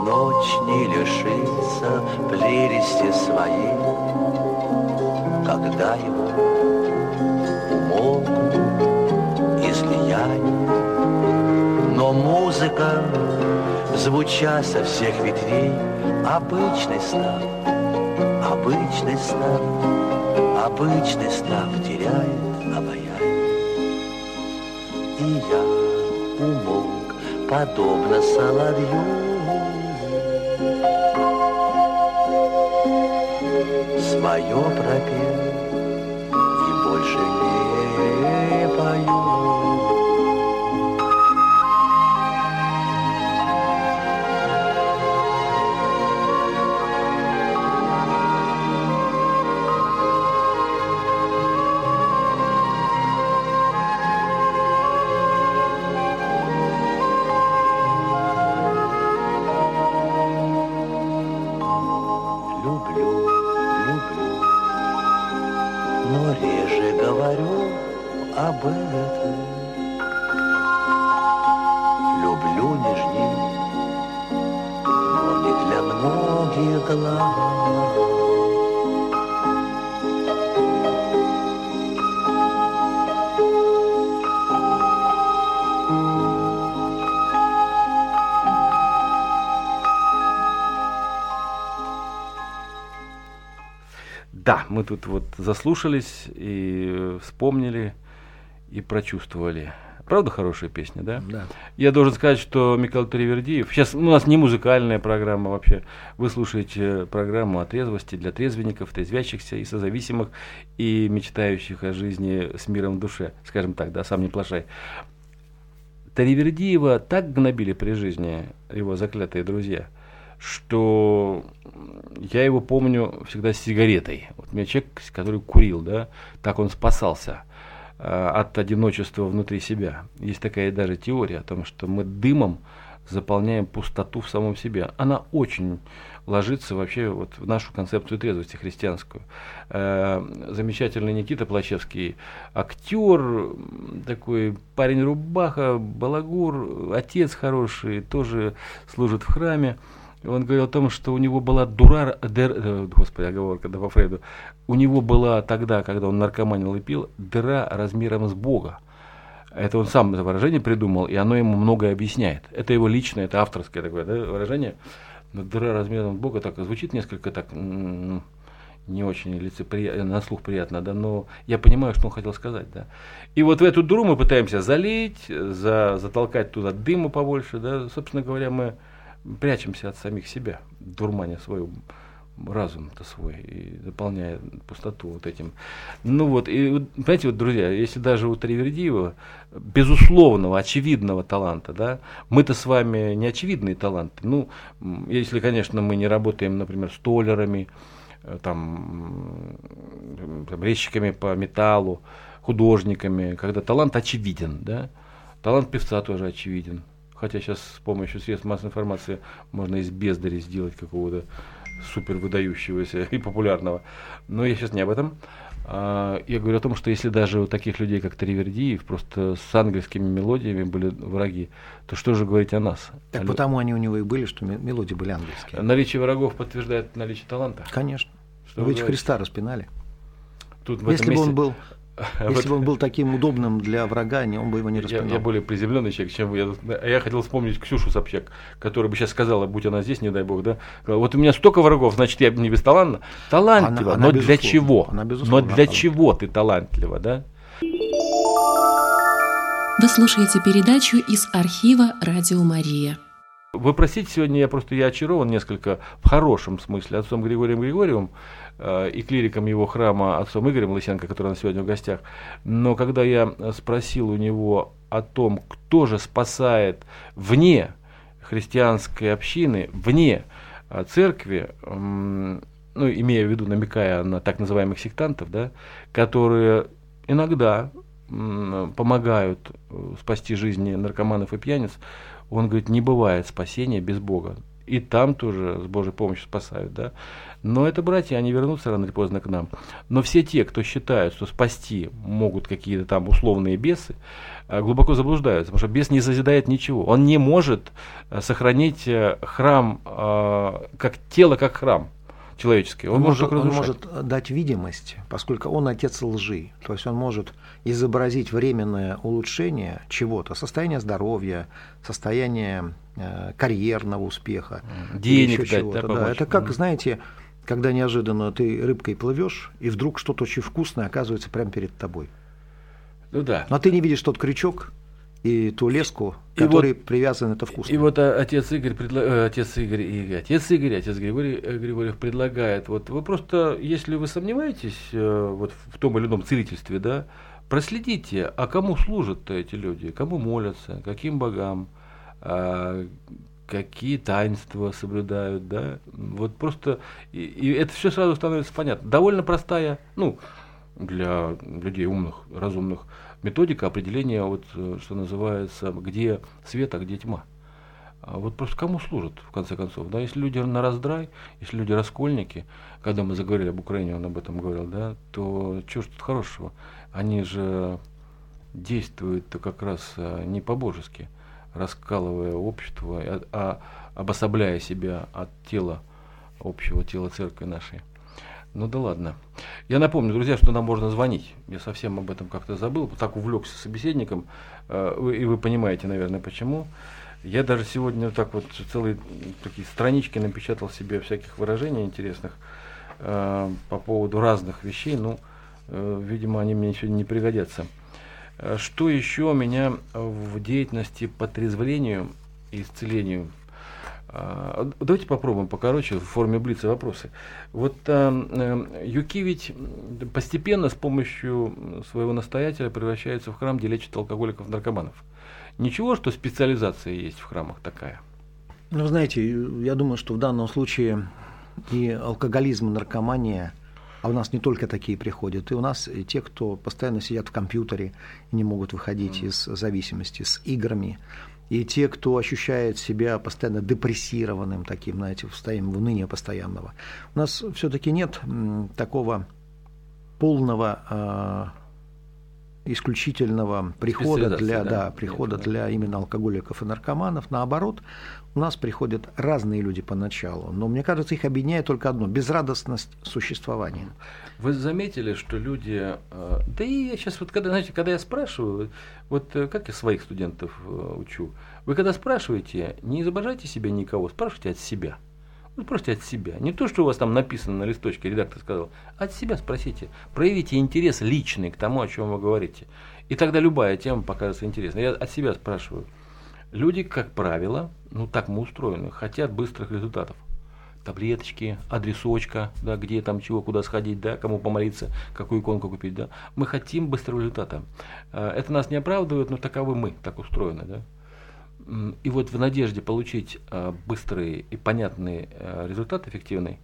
Ночь не лишится прелести своей, когда его умолкнут музыка, звуча со всех ветвей, обычный снав, обычный снав, обычный снав теряет обаяние. И я умолк, подобно соловью, свое пропел Люблю, люблю, но реже говорю об этом. Люблю нежней, но не для многих глаз. Да, мы тут вот заслушались и вспомнили и прочувствовали. Правда хорошая песня, да? Да. Я должен сказать, что Михаил Тривердиев, сейчас у нас не музыкальная программа вообще, вы слушаете программу о трезвости для трезвенников, трезвящихся и созависимых, и мечтающих о жизни с миром в душе, скажем так, да, сам не плашай. Таривердиева так гнобили при жизни его заклятые друзья, что я его помню всегда с сигаретой. Вот у меня человек, который курил, да, так он спасался э, от одиночества внутри себя. Есть такая даже теория о том, что мы дымом заполняем пустоту в самом себе. Она очень ложится вообще вот в нашу концепцию трезвости христианскую. Э, замечательный Никита Плачевский, актер, такой парень рубаха, балагур, отец хороший, тоже служит в храме. Он говорил о том, что у него была дура, дыр, э, господи, оговорка, да по Фрейду, у него была тогда, когда он наркоманил и пил, дыра размером с Бога. Это он сам это выражение придумал, и оно ему многое объясняет. Это его личное, это авторское такое да, выражение. Но дыра размером с Бога так звучит несколько так м, не очень лицеприятно, на слух приятно, да, но я понимаю, что он хотел сказать, да. И вот в эту дыру мы пытаемся залить, за, затолкать туда дыма побольше, да, собственно говоря, мы прячемся от самих себя, дурманя свой разум-то свой, и заполняя пустоту вот этим. Ну вот, и, понимаете, вот, друзья, если даже у Тривердиева безусловного, очевидного таланта, да, мы-то с вами не очевидные таланты, ну, если, конечно, мы не работаем, например, столерами, э, там, там, резчиками по металлу, художниками, когда талант очевиден, да, талант певца тоже очевиден, Хотя сейчас с помощью средств массовой информации можно из бездари сделать какого-то супер выдающегося и популярного. Но я сейчас не об этом. А, Я говорю о том, что если даже у таких людей, как Тривердиев, просто с ангельскими мелодиями были враги, то что же говорить о нас? Так Алло. потому они у него и были, что ме- мелодии были ангельские. Наличие врагов подтверждает наличие таланта. Конечно. Что Вы ведь? Христа распинали. Тут в Если бы он месте- был, Вот если бы он был таким удобным для врага, не- он бы его не Я, распинал. я более приземленный человек, чем вы. Я, а я хотел вспомнить Ксюшу Собчак, которая бы сейчас сказала, будь она здесь, не дай бог, да. Вот у меня столько врагов, значит, я не бесталанна. Талантлива, Она- она но для чего? она но для талантлива. чего ты талантлива, да? Вы слушаете передачу из архива «Радио Мария». Вы простите, сегодня я просто я очарован несколько в хорошем смысле отцом Григорием Григорьевым и клириком его храма отцом Игорем Лысенко, который у нас сегодня в гостях. Но когда я э, спросил у него о том, кто же спасает вне христианской общины, вне э, церкви, ну, имея в виду, намекая на так называемых сектантов, да, которые иногда помогают э, спасти жизни наркоманов и пьяниц, он говорит, не бывает спасения без Бога. И там тоже с Божьей помощью спасают, да. Но это братья, они вернутся рано или поздно к нам. Но все те, кто считают, что спасти могут какие-то там условные бесы, э, глубоко заблуждаются, потому что бес не созидает ничего. Он не может э, сохранить э, храм, как тело, как храм человеческий. Он, он, может, он может дать видимость, поскольку он отец лжи. То есть он может изобразить временное улучшение чего-то, состояние здоровья, состояние э, карьерного успеха, денег дать, чего-то. Да, да. Это как, знаете, когда неожиданно ты рыбкой плывешь, и вдруг что-то очень вкусное оказывается прямо перед тобой. Ну да. Но ты не видишь тот крючок, и ту леску, который вот, привязан это вкусно. И вот а, отец Игорь, предло... Э, отец Игорь и отец Игорь, отец Григорий э, Григорьев предлагает, вот вы просто, если вы сомневаетесь э, вот в том или ином целительстве, да, проследите, а кому служат эти люди, кому молятся, каким богам, а, какие таинства соблюдают, да, вот просто, и, и это все сразу становится понятно. Довольно простая, ну, для людей умных, разумных, методика определения, вот, э, что называется, где свет, а где тьма. А вот просто кому служат, в конце концов. Да? Если люди на раздрай, если люди раскольники, когда мы заговорили об Украине, он об этом говорил, да, то что ж тут хорошего? Они же действуют как раз э, не по-божески, раскалывая общество, а, а обособляя себя от тела, общего тела церкви нашей. Ну да ладно. Я напомню, друзья, что нам можно звонить. Я совсем об этом как-то забыл, так увлекся собеседником, э, и вы понимаете, наверное, почему. Я даже сегодня так вот целые такие странички напечатал себе всяких выражений интересных э, по поводу разных вещей. Ну, видимо, они мне сегодня не пригодятся. Что еще меня в деятельности по трезвлению и исцелению а, давайте попробуем покороче в форме блица вопросы. Вот э, Юки ведь постепенно с помощью своего настоятеля превращается в храм, где лечат алкоголиков, наркоманов. Ничего, что специализация есть в храмах такая? Ну, знаете, я думаю, что в данном случае и алкоголизм, и наркомания, а у нас не только такие приходят, и у нас и те, кто постоянно сидят в компьютере и не могут выходить mm. из зависимости с играми, и те, кто ощущает себя постоянно депрессированным, таким, знаете, в состоянии уныния постоянного. У нас все-таки нет такого полного а, исключительного прихода для, да, да, прихода нет, для да. именно алкоголиков и наркоманов. Наоборот, у нас приходят разные люди поначалу, но мне кажется, их объединяет только одно – безрадостность существования. Вы заметили, что люди, э, да и я сейчас вот, когда, знаете, когда я спрашиваю, вот э, как я своих студентов э, учу, вы когда спрашиваете, не изображайте себя никого, спрашивайте от себя. Вы спросите от себя. Не то, что у вас там написано на листочке, редактор сказал, а от себя спросите. Проявите интерес личный к тому, о чем вы говорите. И тогда любая тема покажется интересной. Я от себя спрашиваю. Люди, как правило, ну так мы устроены, хотят быстрых результатов таблеточки, адресочка, да, где там чего, куда сходить, да, кому помолиться, какую иконку купить, да. Мы хотим быстрого результата. А, это нас не оправдывает, но таковы мы, так устроены, да. И вот в надежде получить а, быстрый и понятный а, результат эффективный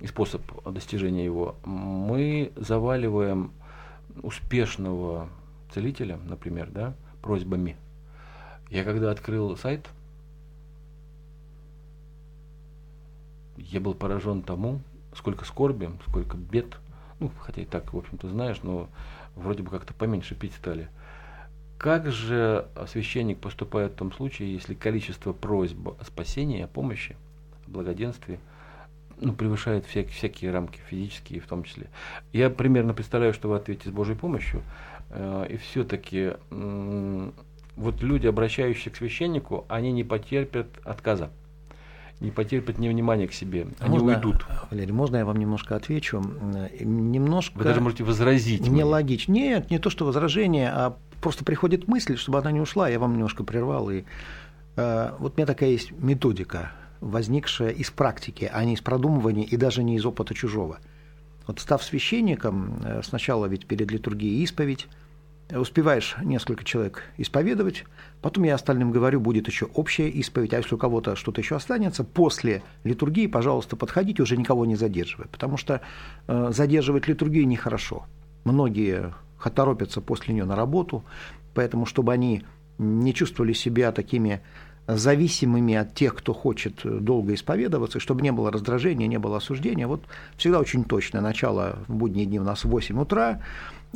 и способ достижения его, мы заваливаем успешного целителя, например, да, просьбами. Я когда открыл сайт, я был поражен тому, сколько скорби, сколько бед, ну, хотя и так, в общем-то, знаешь, но вроде бы как-то поменьше пить стали. Как же священник поступает в том случае, если количество просьб о спасении, о помощи, о благоденствии ну, превышает всяк, всякие рамки, физические в том числе. Я примерно представляю, что вы ответите с Божьей помощью, э, и все-таки э, вот люди, обращающиеся к священнику, они не потерпят отказа не потерпят невнимание к себе, они можно, уйдут. Валерий, можно я вам немножко отвечу? Немножко... Вы даже можете возразить. Нелогично. Нет, не то, что возражение, а просто приходит мысль, чтобы она не ушла, я вам немножко прервал. И, э, вот у меня такая есть методика, возникшая из практики, а не из продумывания и даже не из опыта чужого. Вот став священником, э, сначала ведь перед литургией исповедь, успеваешь несколько человек исповедовать, потом я остальным говорю, будет еще общая исповедь, а если у кого-то что-то еще останется, после литургии, пожалуйста, подходите, уже никого не задерживая, потому что э, задерживать литургию нехорошо. Многие торопятся после нее на работу, поэтому, чтобы они не чувствовали себя такими зависимыми от тех, кто хочет долго исповедоваться, чтобы не было раздражения, не было осуждения. Вот всегда очень точно. Начало в будние дни у нас в 8 утра,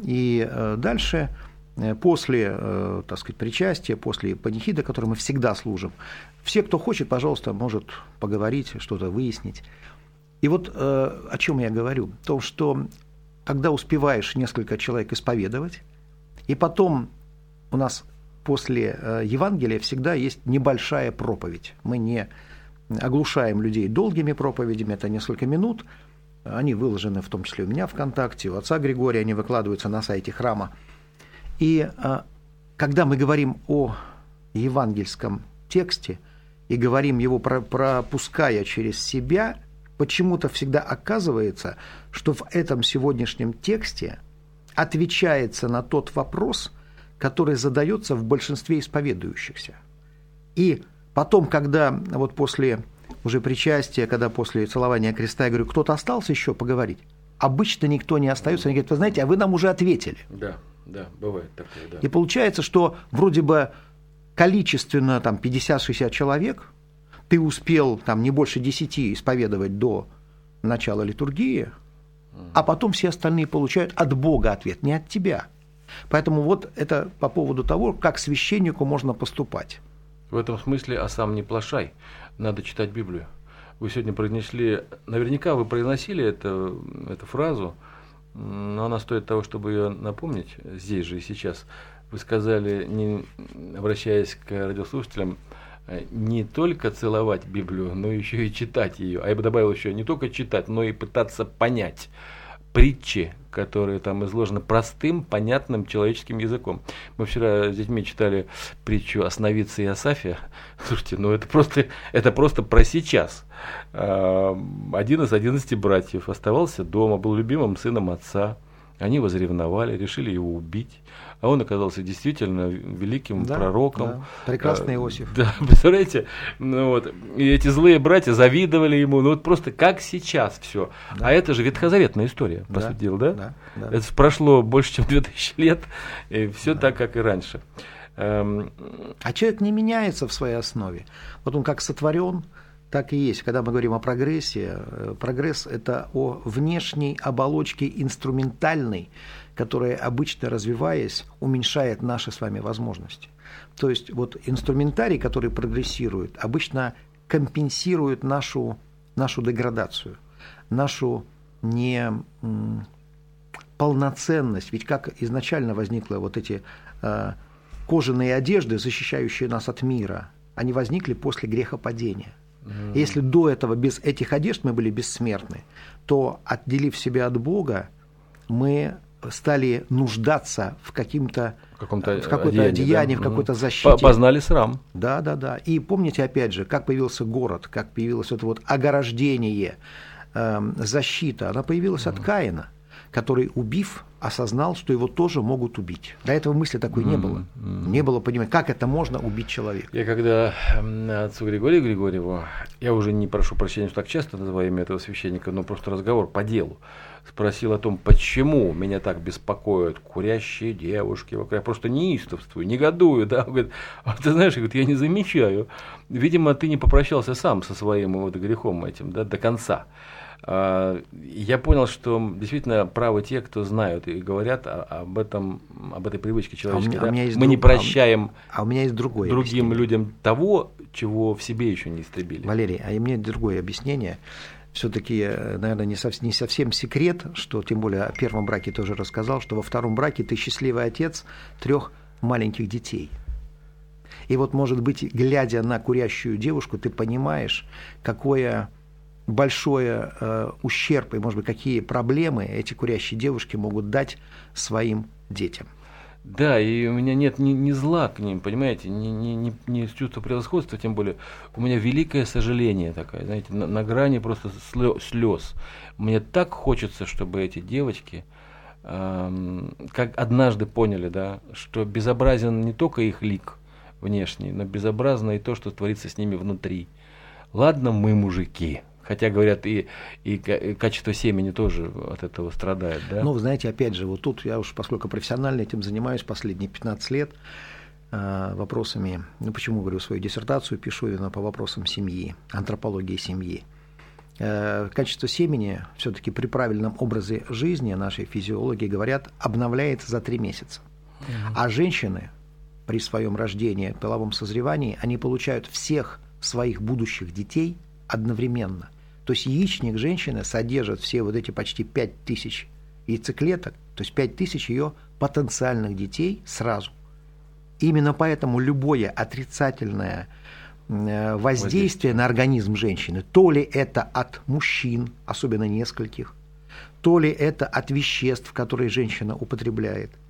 и э, дальше э, после, э, так сказать, причастия, после панихида, который мы всегда служим, все, кто хочет, пожалуйста, может поговорить, что-то выяснить. И вот о чем я говорю? В том, что когда успеваешь несколько человек исповедовать, и потом у нас после Евангелия всегда есть небольшая проповедь. Мы не оглушаем людей долгими проповедями, это несколько минут. Они выложены в том числе у меня ВКонтакте, у отца Григория, они выкладываются на сайте храма. И э, когда мы говорим о евангельском тексте и говорим его пропуская через себя, почему-то всегда оказывается, что в этом сегодняшнем тексте отвечается на тот вопрос – который задается в большинстве исповедующихся. И потом, когда вот после уже причастия, когда после целования креста, я говорю, кто-то остался еще поговорить, обычно никто не остается. Они говорят, вы знаете, а вы нам уже ответили. Да, да, бывает такое, да. И получается, что вроде бы количественно там 50-60 человек, ты успел там не больше 10 исповедовать до начала литургии, а потом все остальные получают от Бога ответ, не от тебя. Поэтому вот это по поводу того, как священнику можно поступать. В этом смысле «а сам не плашай», надо читать Библию. Вы сегодня произнесли, наверняка вы произносили это, эту фразу, но она стоит того, чтобы ее напомнить здесь же и сейчас. Вы сказали, не обращаясь к радиослушателям, не только целовать Библию, но еще и читать ее. А я бы добавил еще не только читать, но и пытаться понять притчи, которые там изложены простым, понятным человеческим языком. Мы вчера с детьми читали притчу о сновидце и Асафе. Слушайте, ну это просто, это просто про сейчас. А, один из одиннадцати братьев оставался дома, был любимым сыном отца. Они возревновали, решили его убить а он оказался действительно великим да, пророком. Да. Прекрасный а, Иосиф. Да, представляете, ну вот, и эти злые братья завидовали ему, ну вот просто как сейчас все. Да. А это же ветхозаветная история, по да, сути дела, да? Да, да? Это прошло больше, чем 2000 лет, и все да. так, как и раньше. Эм, а человек не меняется в своей основе. Вот он как сотворен, так и есть. Когда мы говорим о прогрессе, э, прогресс – это о внешней оболочке инструментальной, которая обычно, развиваясь, уменьшает наши с вами возможности. То есть вот инструментарий, который прогрессирует, обычно компенсирует нашу, нашу деградацию, нашу не полноценность. Ведь как изначально возникли вот эти э, кожаные одежды, защищающие нас от мира, они возникли после грехопадения. Mm. Если до этого без этих одежд мы были бессмертны, то отделив себя от Бога, мы стали нуждаться в, каким-то, в, каком-то какое-то одеянии, одеянии, да? в какой-то защите. Познали срам. Да, да, да. И помните, опять же, как появился город, как появилось это вот ограждение, э, защита, она появилась mm. от Каина, который, убив, осознал, что его тоже могут убить. До этого мысли такой не было. Mm. Не было понимания, как это можно убить человека. Я когда отцу Григорию Григорьеву, я уже не прошу прощения, что так часто называю имя этого священника, но просто разговор по делу спросил о том, почему меня так беспокоят курящие девушки. Я просто неистовствую, негодую. Да? Он говорит, а ты знаешь, я не замечаю. Видимо, ты не попрощался сам со своим вот грехом этим да, до конца. А, я понял, что действительно правы те, кто знают и говорят об этом, об этой привычке человеческой. А у меня, да? Мы друг... не прощаем а у меня есть другое другим объяснение. людям того, чего в себе еще не истребили. Валерий, а у меня другое объяснение все-таки, э, наверное, не, сов, не совсем секрет, что тем более о первом браке тоже рассказал, что во втором браке ты счастливый отец трех маленьких детей. И вот, может быть, глядя на курящую девушку, ты понимаешь, какое большое э, ущерб и, может быть, какие проблемы эти курящие девушки могут дать своим детям. Да, и у меня нет ни, ни зла к ним, понимаете, ни, ни, ни, ни чувства превосходства, тем более у меня великое сожаление такое, знаете, на, на грани просто слез. Мне так хочется, чтобы эти девочки, эм, как однажды поняли, да, что безобразен не только их лик внешний, но безобразно и то, что творится с ними внутри. Ладно, мы мужики, Хотя, говорят, и, и качество семени тоже от этого страдает, да? Ну, вы знаете, опять же, вот тут я уж, поскольку профессионально этим занимаюсь последние 15 лет, э, вопросами, ну почему говорю свою диссертацию, пишу именно по вопросам семьи, антропологии семьи. Э, качество семени все-таки при правильном образе жизни наши физиологи говорят обновляется за три месяца. А женщины при своем рождении, половом созревании, они получают всех своих будущих детей одновременно. То есть яичник женщины содержит все вот эти почти 5000 яйцеклеток, то есть 5000 ее потенциальных детей сразу. Именно поэтому любое отрицательное э, воздействие на организм женщины, то ли это от мужчин, особенно нескольких, то ли это от веществ, которые женщина употребляет –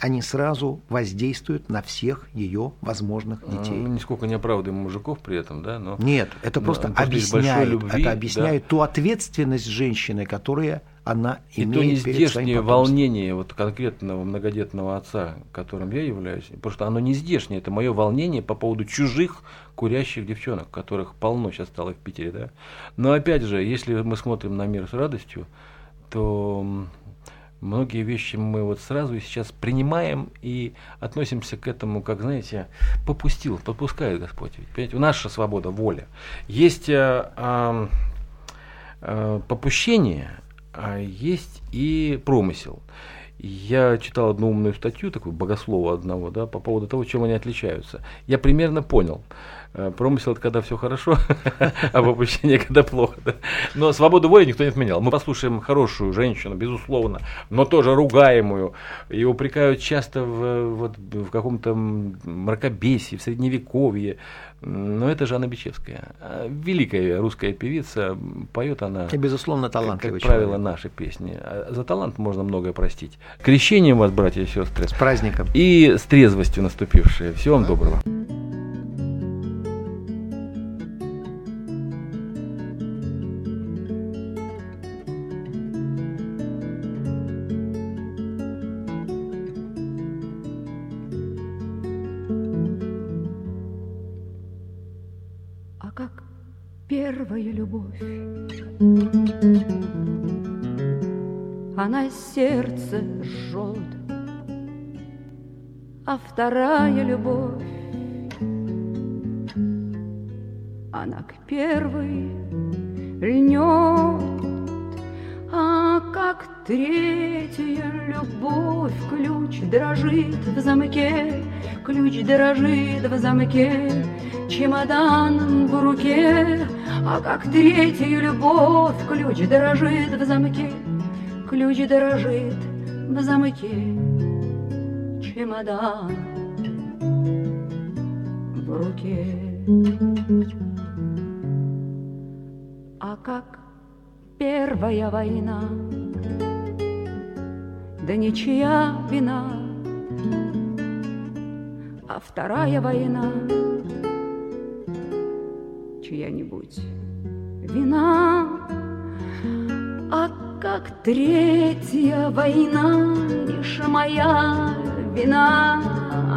они сразу воздействуют на всех ее возможных А, детей. Мы нисколько не оправдываем мужиков при этом, да? Но... Нет, это Да, просто большой объясняет, любви, это объясняет ту ответственность женщины, которую она И то имеет перед своим потомством. волнение вот конкретного многодетного отца, которым я являюсь, потому что оно нездешнее, это мое волнение по поводу чужих курящих девчонок, которых полно сейчас стало в Питере, да. Но опять же, если мы смотрим на мир с радостью, то многие вещи мы вот сразу и сейчас принимаем и относимся к этому, как, знаете, попустил, попускает Господь. Ведь, понимаете, наша свобода, воля. Есть э, ам, э, попущение, а есть и промысел. Я читал одну умную статью, такую богослова одного, да, по поводу того, чем они отличаются. Я примерно понял. Э, Промысел это когда все хорошо, а попущение когда плохо. да. Но свободу воли никто не отменял. Мы послушаем хорошую женщину, безусловно, но тоже ругаемую. И упрекают часто в, вот, в каком-то мракобесии, в средневековье. Но это Жанна Бичевская. А, Великая русская певица. Поет она И, безусловно, талантливый как правило, наши песни. А За талант можно многое простить. Крещением вас, братья и сестры. С праздником. И с трезвостью наступившей. Всего вам доброго. Вторая любовь. Она к первой льнет А как третья любовь. Ключ дрожит в замке Ключ дрожит в замке Чемодан в руке. А как третья любовь. Ключ дрожит в замке Ключ дрожит в замке Чемодан в руке А как первая война? Да ничья вина. А вторая война? Чья-нибудь вина. А как третья война? Лишь моя вина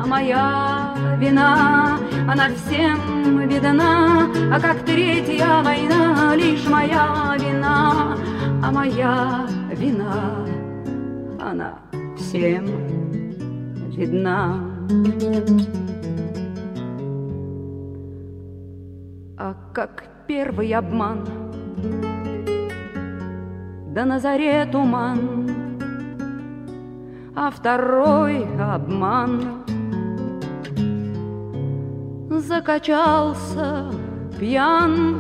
Моя вина Она всем видна А как третья война Лишь моя вина А моя вина Она всем видна. А как первый обман Да на заре туман А второй обман Закачался пьян.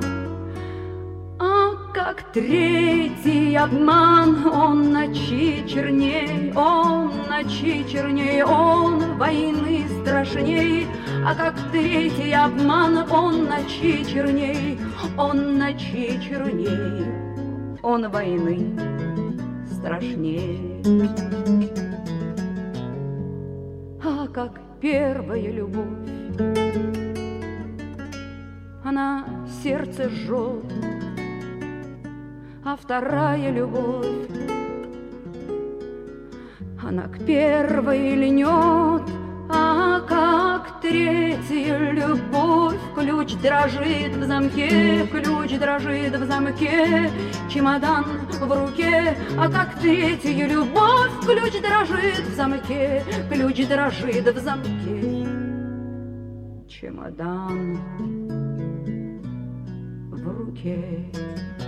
А как третий обман Он ночи черней, он ночи черней Он войны страшней. А как третий обман Он ночи черней, он ночи черней Он войны страшней. А как первая любовь Она сердце жжет а вторая любовь Она к первой льнет, а как третья любовь Ключ дрожит в замке, ключ дрожит в замке Чемодан в руке, а как третья любовь Ключ дрожит в замке, ключ дрожит в замке чемодан в руке.